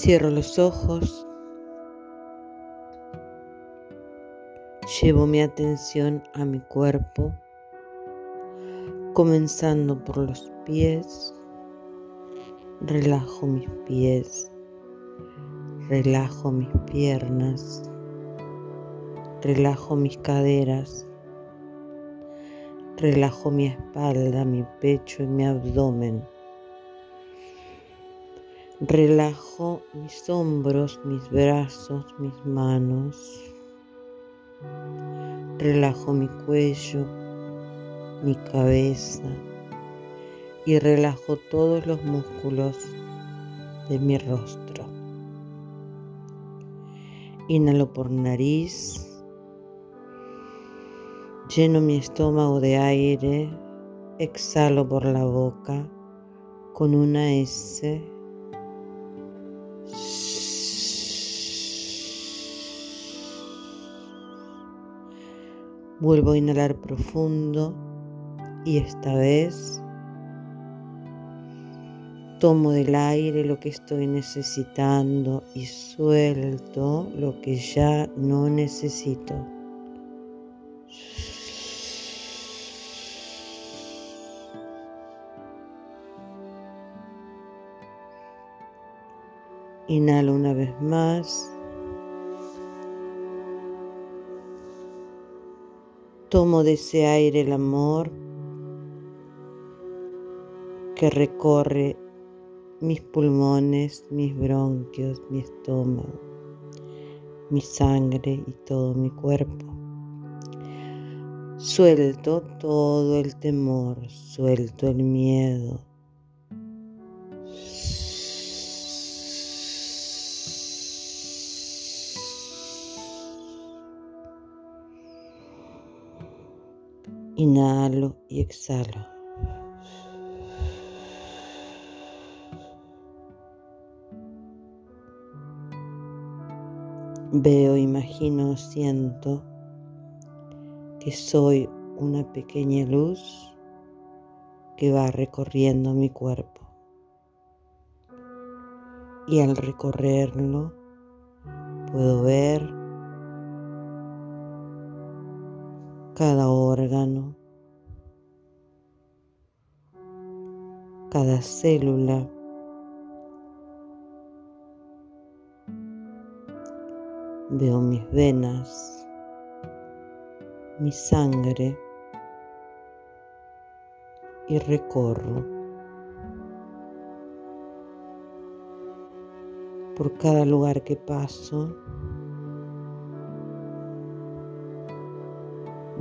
Cierro los ojos. Llevo mi atención a mi cuerpo, comenzando por los pies. Relajo mis pies, relajo mis piernas, relajo mis caderas, relajo mi espalda, mi pecho y mi abdomen. Relajo mis hombros, mis brazos, mis manos. Relajo mi cuello, mi cabeza y relajo todos los músculos de mi rostro. Inhalo por nariz, lleno mi estómago de aire, exhalo por la boca con una S. Vuelvo a inhalar profundo y esta vez tomo del aire lo que estoy necesitando y suelto lo que ya no necesito. Inhalo una vez más. Tomo de ese aire el amor que recorre mis pulmones, mis bronquios, mi estómago, mi sangre y todo mi cuerpo. Suelto todo el temor, suelto el miedo. Inhalo y exhalo. Veo, imagino, siento que soy una pequeña luz que va recorriendo mi cuerpo. Y al recorrerlo puedo ver cada órgano, cada célula Veo mis venas, mi sangre y recorro por cada lugar que paso.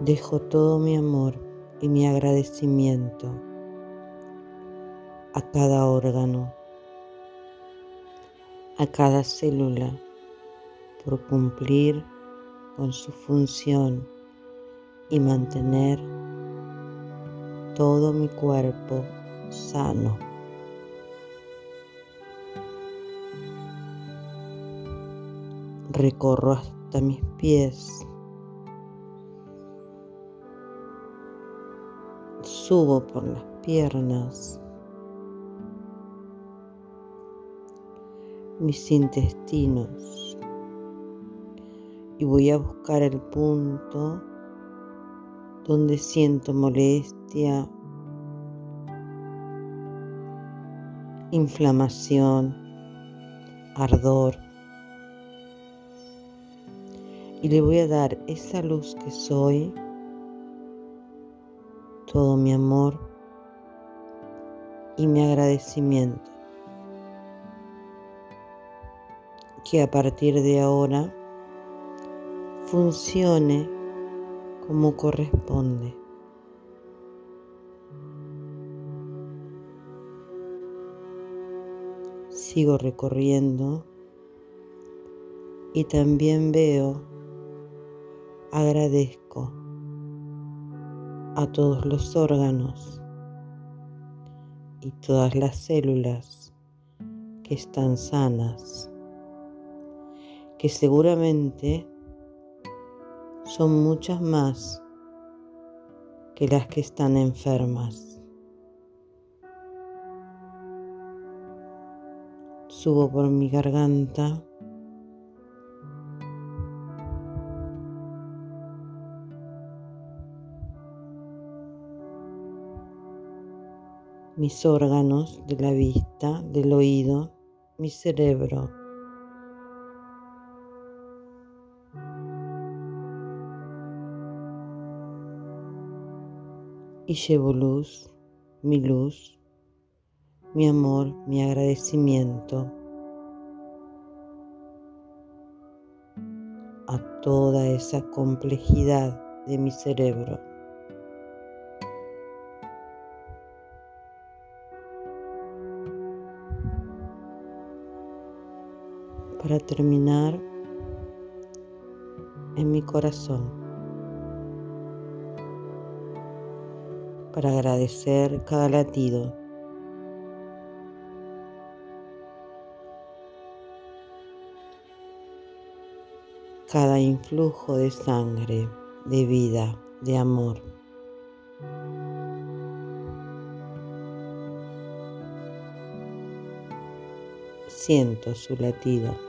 Dejo todo mi amor y mi agradecimiento a cada órgano, a cada célula por cumplir con su función y mantener todo mi cuerpo sano. Recorro hasta mis pies. Subo por las piernas. Mis intestinos y voy a buscar el punto donde siento molestia, inflamación, ardor. Y le voy a dar esa luz que soy, todo mi amor y mi agradecimiento. Que a partir de ahora funcione como corresponde. Sigo recorriendo y también veo, agradezco a todos los órganos y todas las células que están sanas, que seguramente son muchas más que las que están enfermas. Subo por mi garganta. Mis órganos de la vista, del oído, mi cerebro. Y llevo luz, mi luz, mi amor, mi agradecimiento a toda esa complejidad de mi cerebro. Para terminar en mi corazón, para agradecer cada latido. cada influjo de sangre, de vida, de amor. Siento su latido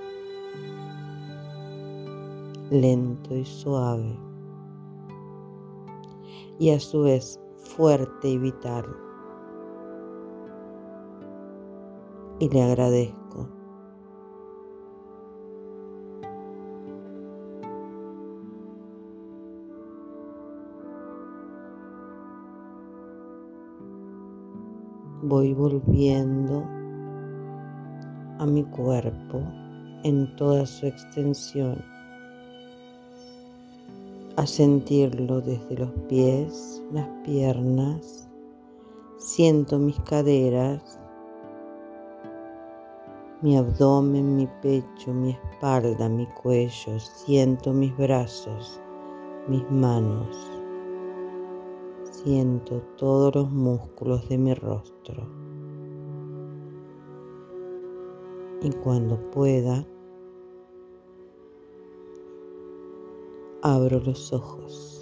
lento y suave, y a su vez fuerte y vital. Y le agradezco. Voy volviendo a mi cuerpo en toda su extensión a sentirlo desde los pies, las piernas, siento mis caderas, mi abdomen, mi pecho, mi espalda, mi cuello, siento mis brazos, mis manos, siento todos los músculos de mi rostro. Y cuando pueda, abro los ojos.